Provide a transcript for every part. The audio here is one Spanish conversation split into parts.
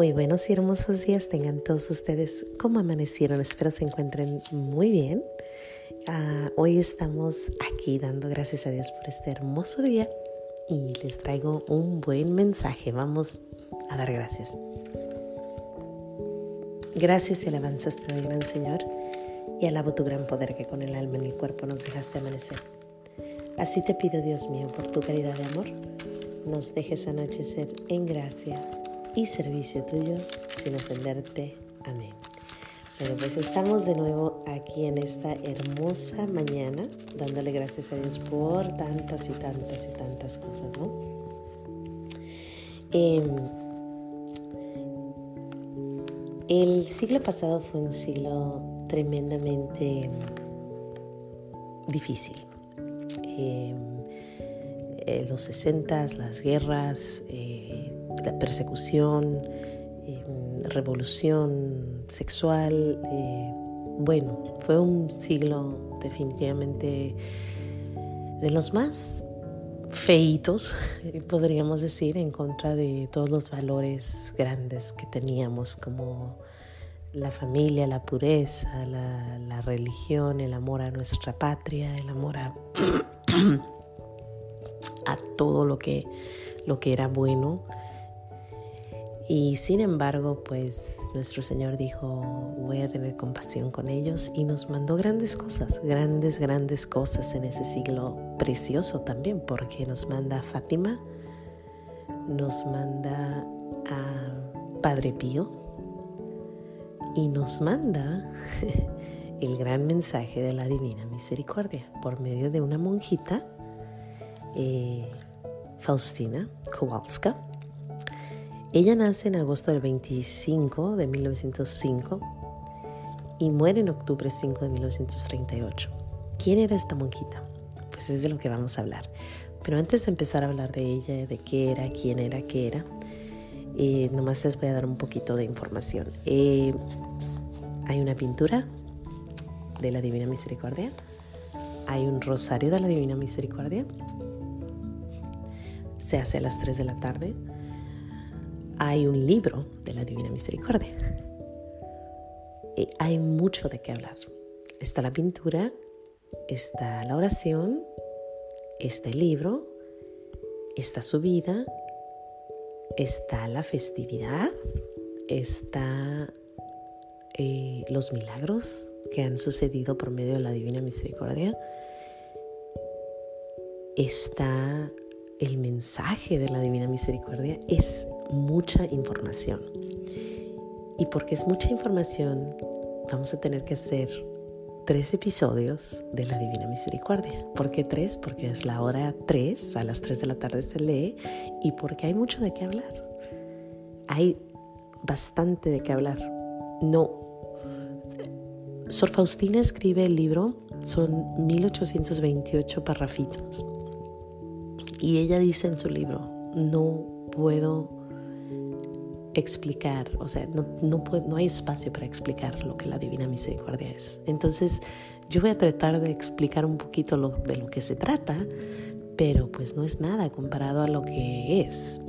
Muy buenos y hermosos días tengan todos ustedes. ¿Cómo amanecieron? Espero se encuentren muy bien. Uh, hoy estamos aquí dando gracias a Dios por este hermoso día y les traigo un buen mensaje. Vamos a dar gracias. Gracias y alabanzas te doy, gran Señor, y alabo tu gran poder que con el alma y el cuerpo nos dejaste amanecer. Así te pido, Dios mío, por tu caridad de amor, nos dejes anochecer en gracia y servicio tuyo sin ofenderte. Amén. Bueno, pues estamos de nuevo aquí en esta hermosa mañana, dándole gracias a Dios por tantas y tantas y tantas cosas, ¿no? Em, el siglo pasado fue un siglo tremendamente difícil. Em, eh, los 60, las guerras, eh, la persecución, em, revolución sexual. Eh, bueno, fue un siglo definitivamente de los más feitos, podríamos decir, en contra de todos los valores grandes que teníamos como la familia, la pureza, la, la religión, el amor a nuestra patria, el amor a, a todo lo que, lo que era bueno. Y sin embargo, pues nuestro Señor dijo, voy a tener compasión con ellos y nos mandó grandes cosas, grandes, grandes cosas en ese siglo precioso también, porque nos manda a Fátima, nos manda a Padre Pío y nos manda el gran mensaje de la Divina Misericordia por medio de una monjita, eh, Faustina Kowalska ella nace en agosto del 25 de 1905 y muere en octubre 5 de 1938. ¿Quién era esta monjita? Pues es de lo que vamos a hablar. Pero antes de empezar a hablar de ella, de qué era, quién era, qué era, eh, nomás les voy a dar un poquito de información. Eh, hay una pintura de la Divina Misericordia, hay un rosario de la Divina Misericordia, se hace a las 3 de la tarde, hay un libro de la Divina Misericordia. Y hay mucho de qué hablar. Está la pintura, está la oración, está el libro, está su vida, está la festividad, está eh, los milagros que han sucedido por medio de la Divina Misericordia, está el mensaje de la Divina Misericordia, es mucha información. Y porque es mucha información, vamos a tener que hacer tres episodios de la Divina Misericordia. ¿Por qué tres? Porque es la hora tres, a las tres de la tarde se lee y porque hay mucho de qué hablar. Hay bastante de qué hablar. No. Sor Faustina escribe el libro, son 1828 parrafitos. Y ella dice en su libro, no puedo explicar, o sea, no, no, no hay espacio para explicar lo que la Divina Misericordia es. Entonces, yo voy a tratar de explicar un poquito lo, de lo que se trata, pero pues no es nada comparado a lo que es.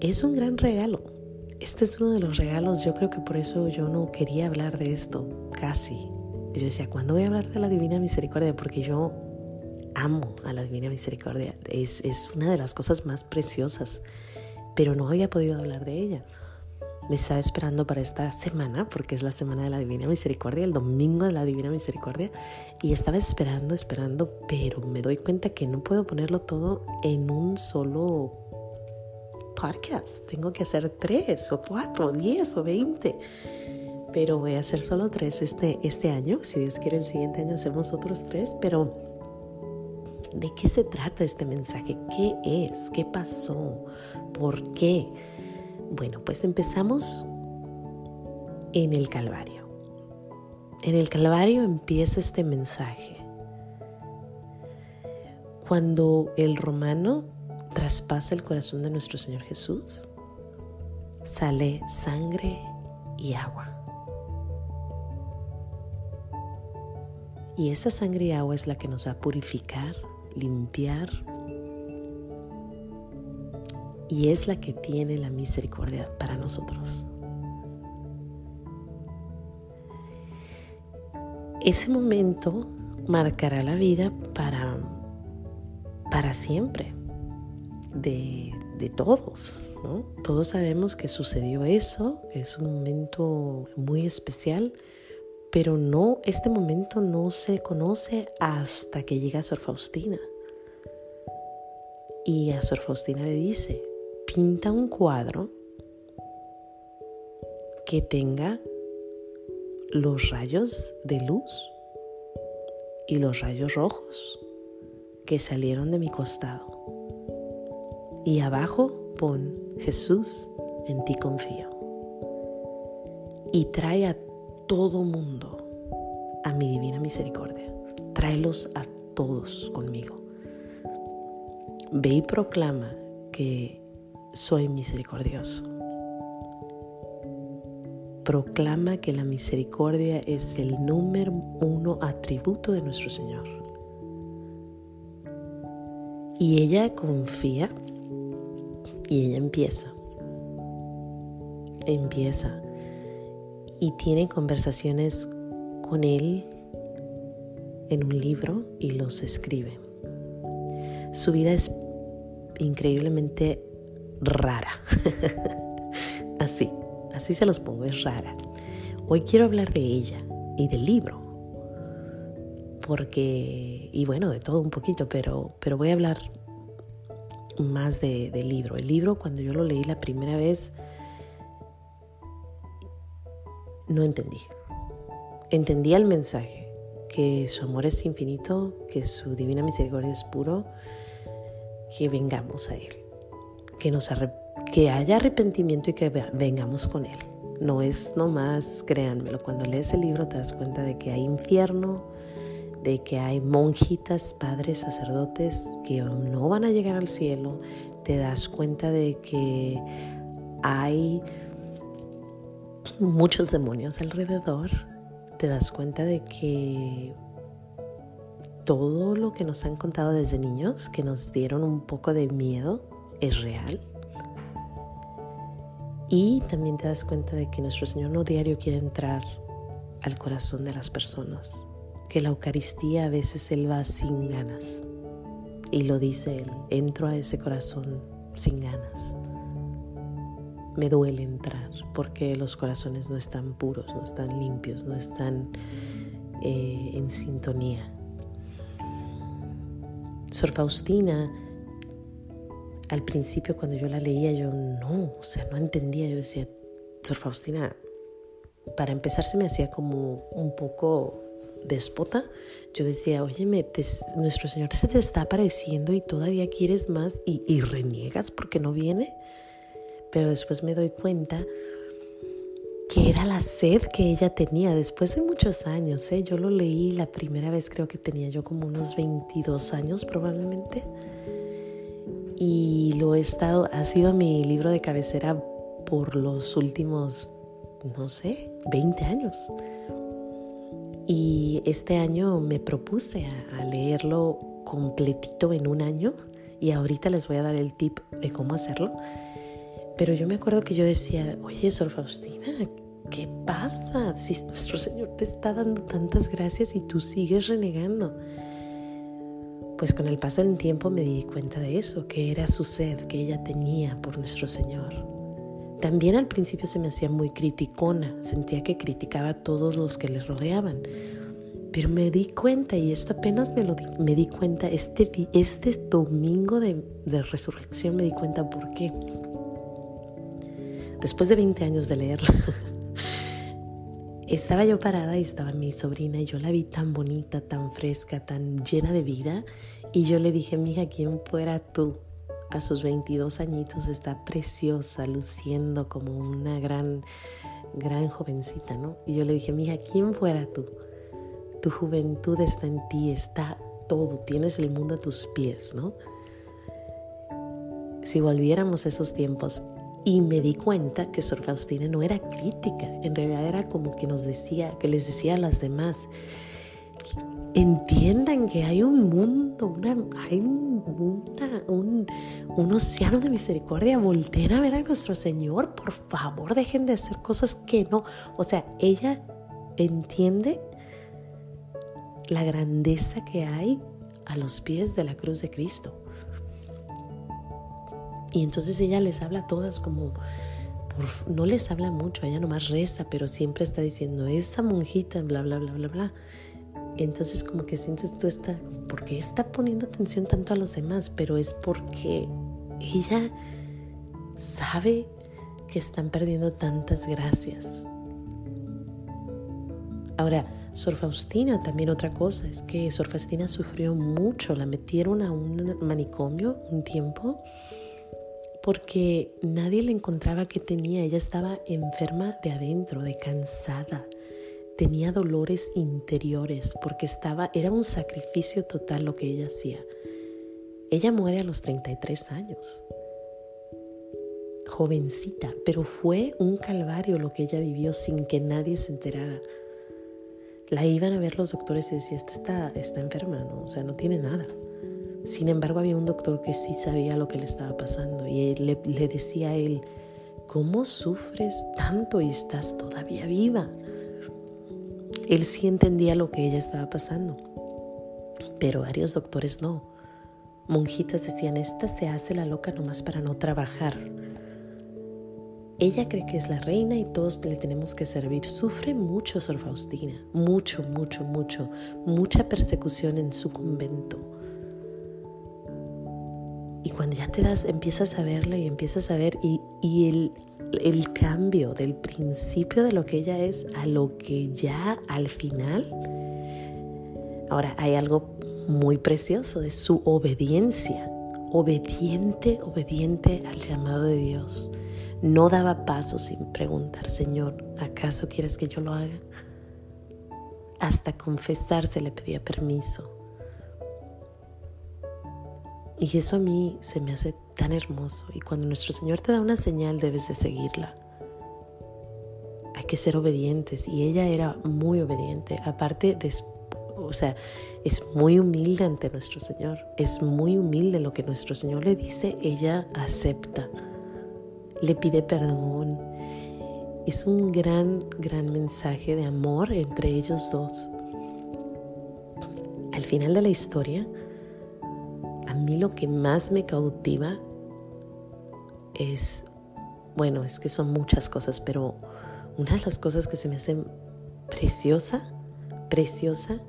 Es un gran regalo. Este es uno de los regalos, yo creo que por eso yo no quería hablar de esto, casi. Yo decía, ¿cuándo voy a hablar de la Divina Misericordia? Porque yo amo a la Divina Misericordia. Es, es una de las cosas más preciosas pero no había podido hablar de ella. Me estaba esperando para esta semana, porque es la semana de la Divina Misericordia, el domingo de la Divina Misericordia, y estaba esperando, esperando, pero me doy cuenta que no puedo ponerlo todo en un solo podcast. Tengo que hacer tres o cuatro, o diez o veinte. Pero voy a hacer solo tres este, este año. Si Dios quiere, el siguiente año hacemos otros tres. Pero, ¿de qué se trata este mensaje? ¿Qué es? ¿Qué pasó? ¿Por qué? Bueno, pues empezamos en el Calvario. En el Calvario empieza este mensaje. Cuando el romano traspasa el corazón de nuestro Señor Jesús, sale sangre y agua. Y esa sangre y agua es la que nos va a purificar, limpiar, y es la que tiene la misericordia para nosotros. Ese momento marcará la vida para, para siempre de, de todos. ¿no? Todos sabemos que sucedió eso, es un momento muy especial, pero no, este momento no se conoce hasta que llega Sor Faustina. Y a Sor Faustina le dice, pinta un cuadro que tenga los rayos de luz y los rayos rojos que salieron de mi costado. Y abajo pon Jesús, en ti confío. Y trae a todo mundo a mi divina misericordia. Tráelos a todos conmigo. Ve y proclama que soy misericordioso. Proclama que la misericordia es el número uno atributo de nuestro Señor. Y ella confía y ella empieza. Empieza y tiene conversaciones con él en un libro y los escribe. Su vida es increíblemente rara. así, así se los pongo, es rara. Hoy quiero hablar de ella y del libro. Porque, y bueno, de todo un poquito, pero, pero voy a hablar más de, del libro. El libro, cuando yo lo leí la primera vez, no entendí. Entendí el mensaje, que su amor es infinito, que su divina misericordia es puro, que vengamos a Él que, nos que haya arrepentimiento y que vengamos con Él. No es nomás, créanmelo, cuando lees el libro te das cuenta de que hay infierno, de que hay monjitas, padres, sacerdotes que no van a llegar al cielo, te das cuenta de que hay muchos demonios alrededor, te das cuenta de que todo lo que nos han contado desde niños, que nos dieron un poco de miedo, es real. Y también te das cuenta de que nuestro Señor no diario quiere entrar al corazón de las personas, que la Eucaristía a veces Él va sin ganas. Y lo dice Él, entro a ese corazón sin ganas. Me duele entrar porque los corazones no están puros, no están limpios, no están eh, en sintonía. Sor Faustina al principio cuando yo la leía yo no, o sea, no entendía, yo decía, Sor Faustina, para empezar se me hacía como un poco despota. Yo decía, oye, nuestro Señor se te está apareciendo y todavía quieres más y, y reniegas porque no viene. Pero después me doy cuenta que era la sed que ella tenía después de muchos años. ¿eh? Yo lo leí la primera vez, creo que tenía yo como unos 22 años probablemente y lo he estado, ha sido mi libro de cabecera por los últimos, no sé, 20 años. Y este año me propuse a, leerlo completito en un año y ahorita les voy a dar el tip de cómo hacerlo. Pero yo me acuerdo que yo decía, oye, Sor Faustina, ¿qué pasa? Si nuestro Señor te está dando tantas gracias y tú sigues renegando. Pues con el paso del tiempo me di cuenta de eso, que era su sed que ella tenía por nuestro Señor. También al principio se me hacía muy criticona, sentía que criticaba a todos los que le rodeaban. Pero me di cuenta, y esto apenas me, lo di, me di cuenta, este, este domingo de, de resurrección me di cuenta por qué. Después de 20 años de leerla, estaba yo parada y estaba mi sobrina y yo la vi tan bonita, tan fresca, tan llena de vida y yo le dije, mija, ¿quién fuera tú? A sus 22 añitos está preciosa, luciendo como una gran, gran jovencita, ¿no? Y yo le dije, mija, ¿quién fuera tú? Tu juventud está en ti, está todo, tienes el mundo a tus pies, ¿no? Si volviéramos a esos tiempos, y me di cuenta que Sor Faustina no era crítica, en realidad era como que nos decía, que les decía a las demás, entiendan que hay un mundo, una, hay un un, océano de misericordia. Volteen a ver a nuestro Señor. Por favor, dejen de hacer cosas que no. O sea, ella entiende la grandeza que hay a los pies de la cruz de Cristo. Y entonces ella les habla a todas como, no les habla mucho, ella nomás reza, pero siempre está diciendo, esa monjita, bla, bla, bla, bla, bla. Entonces como que sientes tú esta, ¿por qué está poniendo atención tanto a los demás? Pero es porque ella sabe que están perdiendo tantas gracias. Ahora, Sor Faustina, también otra cosa, es que Sor Faustina sufrió mucho, la metieron a un manicomio un tiempo porque nadie le encontraba que tenía, ella estaba enferma de adentro, de cansada, tenía dolores interiores porque estaba, era un sacrificio total lo que ella hacía. Ella muere a los 33 años, jovencita, pero fue un calvario lo que ella vivió sin que nadie se enterara la iban a ver los doctores y decía, esta está, está enferma, ¿no? O sea, no tiene nada. Sin embargo, había un doctor que sí sabía lo que le estaba pasando y él, le, le decía a él, ¿cómo sufres tanto y estás todavía viva? Él sí entendía lo que ella estaba pasando, pero varios doctores no. Monjitas decían, esta se hace la loca nomás para no trabajar. Ella cree que es la reina y todos le tenemos que servir. Sufre mucho Sor Faustina, mucho, mucho, mucho, mucha persecución en su convento. Y cuando ya te das, empiezas a verla y empiezas a ver y, el, el cambio del principio de lo que ella es a lo que ya al final. Ahora hay algo muy precioso de su obediencia, obediente, obediente al llamado de Dios. No daba paso sin preguntar, Señor, ¿acaso quieres que yo lo haga? Hasta confesarse le pedía permiso. Y eso a mí se me hace tan hermoso. Y cuando nuestro Señor te da una señal, debes de seguirla. Hay que ser obedientes. Y ella era muy obediente. Aparte, de, o sea, es muy humilde ante nuestro Señor. Es muy humilde lo que nuestro Señor le dice. Ella acepta le pide perdón. Es un gran, gran mensaje de amor entre ellos dos. Al final de la historia, a mí lo que más me cautiva es, bueno, es que son muchas cosas, pero una de las cosas que se me hace preciosa, preciosa,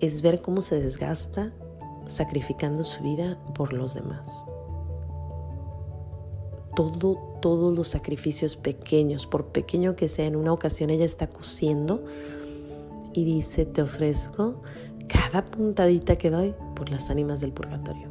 es ver cómo se desgasta sacrificando su vida por los demás todo, todos los sacrificios pequeños, por pequeño que sea. En una ocasión ella está cosiendo y dice, te ofrezco cada puntadita que doy por las ánimas del purgatorio.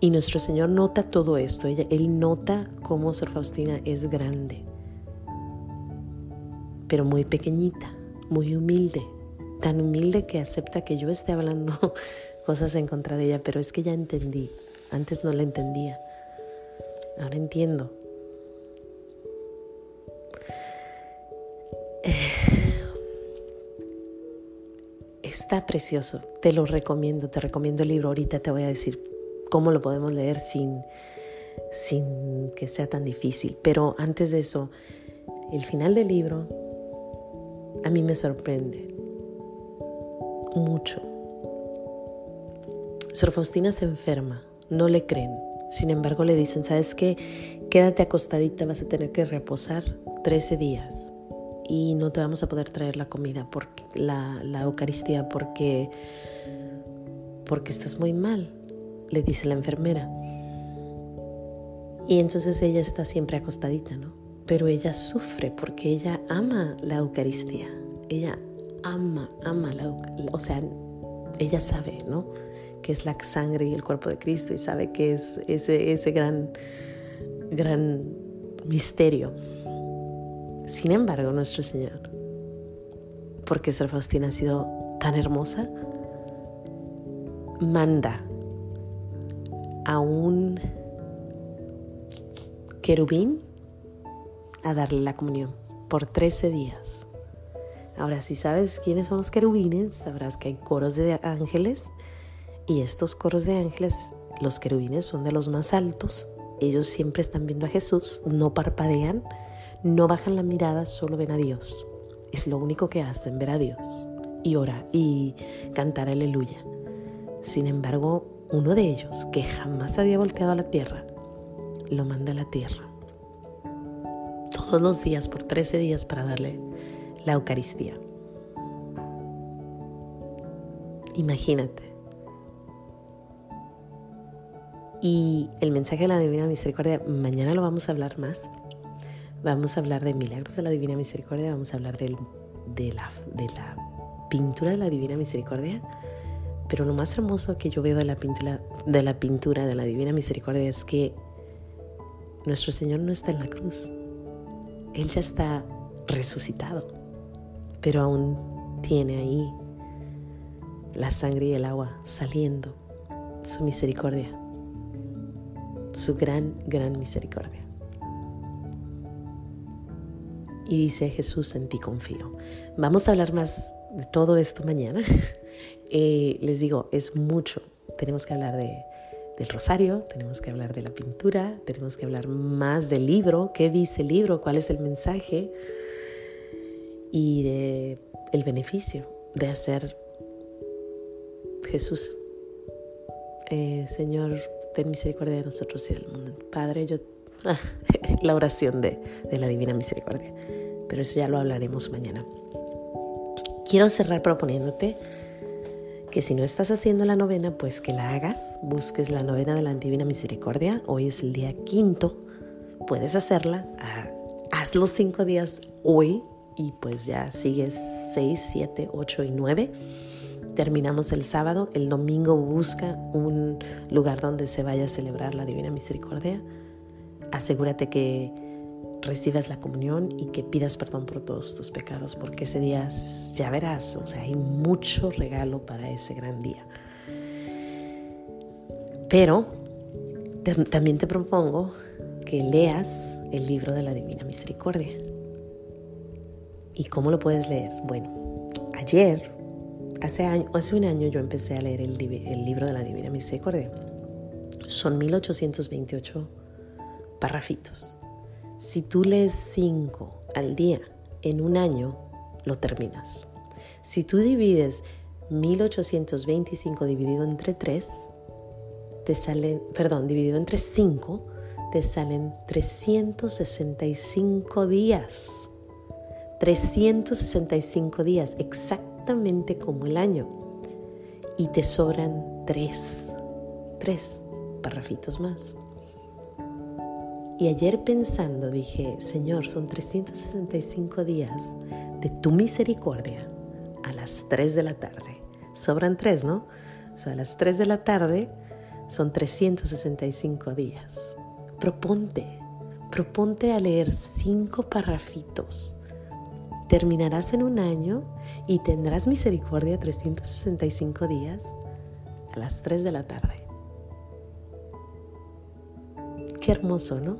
Y nuestro Señor nota todo esto, Él nota cómo Sor Faustina es grande, pero muy pequeñita, muy humilde, tan humilde que acepta que yo esté hablando cosas en contra de ella, pero es que ya entendí antes no la entendía. Ahora entiendo. Precioso. Te lo recomiendo. Te recomiendo el libro. Ahorita te voy a decir cómo lo podemos leer sin, sin que sea tan difícil. Pero antes de eso, el final del libro a mí me sorprende mucho. Sor Faustina se enferma no le creen. Sin embargo, le dicen, ¿sabes qué? Quédate acostadita, vas a tener que reposar 13 días y no te vamos a poder traer la comida, porque, la, la Eucaristía, porque, porque estás muy mal, le dice la enfermera. Y entonces ella está siempre acostadita, ¿no? Pero ella sufre porque ella ama la Eucaristía. Ella ama, ama la Eucaristía. O sea, ella sabe, ¿no? que es la sangre y el cuerpo de Cristo y sabe que es ese, ese gran, gran misterio. Sin embargo, nuestro Señor, porque Sor Faustina ha sido tan hermosa, manda a un querubín a darle la comunión por 13 días. Ahora, si sabes quiénes son los querubines, sabrás que hay coros de ángeles y estos coros de ángeles, los querubines son de los más altos. Ellos siempre están viendo a Jesús, no parpadean, no bajan la mirada, solo ven a Dios. Es lo único que hacen, ver a Dios y orar y cantar aleluya. Sin embargo, uno de ellos, que jamás había volteado a la tierra, lo manda a la tierra. Todos los días, por 13 días, para darle la Eucaristía. Imagínate. Y el mensaje de la Divina Misericordia, mañana lo vamos a hablar más. Vamos a hablar de milagros de la Divina Misericordia, vamos a hablar de, la, pintura de la Divina Misericordia. Pero lo más hermoso que yo veo de la pintura de la, pintura de la Divina Misericordia es que nuestro Señor no está en la cruz. Él ya está resucitado, pero aún tiene ahí la sangre y el agua saliendo, su misericordia, su gran, gran misericordia. Y dice Jesús, en ti confío. Vamos a hablar más de todo esto mañana. Eh, les digo, es mucho. Tenemos que hablar de, del rosario, tenemos que hablar de la pintura, tenemos que hablar más del libro, qué dice el libro, cuál es el mensaje y de el beneficio de hacer Jesús. Eh, Señor, ten misericordia de nosotros y del mundo. Padre, yo la oración de, la divina misericordia. Pero eso ya lo hablaremos mañana. Quiero cerrar proponiéndote que si no estás haciendo la novena, pues que la hagas, busques la novena de la Divina Misericordia. Hoy es el día quinto, puedes hacerla, ah, haz los cinco días hoy y pues ya sigues seis, siete, ocho y nueve. Terminamos el sábado, el domingo busca un lugar donde se vaya a celebrar la Divina Misericordia. Asegúrate que recibas la comunión y que pidas perdón por todos tus pecados, porque ese día ya verás, o sea, hay mucho regalo para ese gran día. Pero también te propongo que leas el libro de la Divina Misericordia. ¿Y cómo lo puedes leer? Bueno, ayer, hace, año, hace un año yo empecé a leer el, el libro de la Divina Misericordia. Son 1828 parrafitos. Si tú lees 5 al día en un año, lo terminas. Si tú divides 1825 dividido entre 3, te salen, perdón, dividido entre 5, te salen 365 días. 365 días, exactamente como el año. Y te sobran 3, 3 parrafitos más. Y ayer pensando dije, Señor, son 365 días de tu misericordia a las 3 de la tarde. Sobran 3, ¿no? O sea, a las 3 de la tarde son 365 días. Proponte, proponte a leer 5 parrafitos. Terminarás en un año y tendrás misericordia 365 días a las 3 de la tarde. Qué hermoso, ¿no?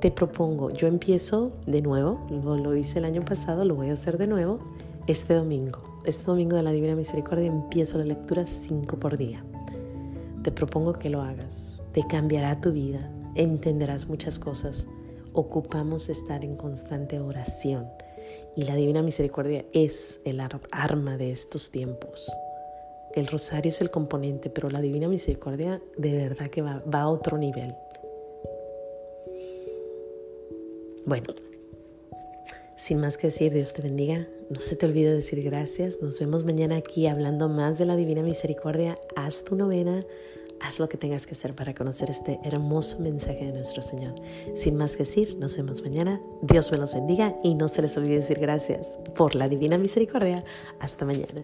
Te propongo, yo empiezo de nuevo, lo, hice el año pasado, lo voy a hacer de nuevo este domingo. Este domingo de la Divina Misericordia empiezo la lectura 5 por día. Te propongo que lo hagas, te cambiará tu vida, entenderás muchas cosas. Ocupamos estar en constante oración y la Divina Misericordia es el arma de estos tiempos. El rosario es el componente, pero la Divina Misericordia de verdad que va, a otro nivel. Bueno, sin más que decir, Dios te bendiga. No se te olvide decir gracias. Nos vemos mañana aquí hablando más de la Divina Misericordia. Haz tu novena, haz lo que tengas que hacer para conocer este hermoso mensaje de nuestro Señor. Sin más que decir, nos vemos mañana. Dios me los bendiga y no se les olvide decir gracias por la Divina Misericordia. Hasta mañana.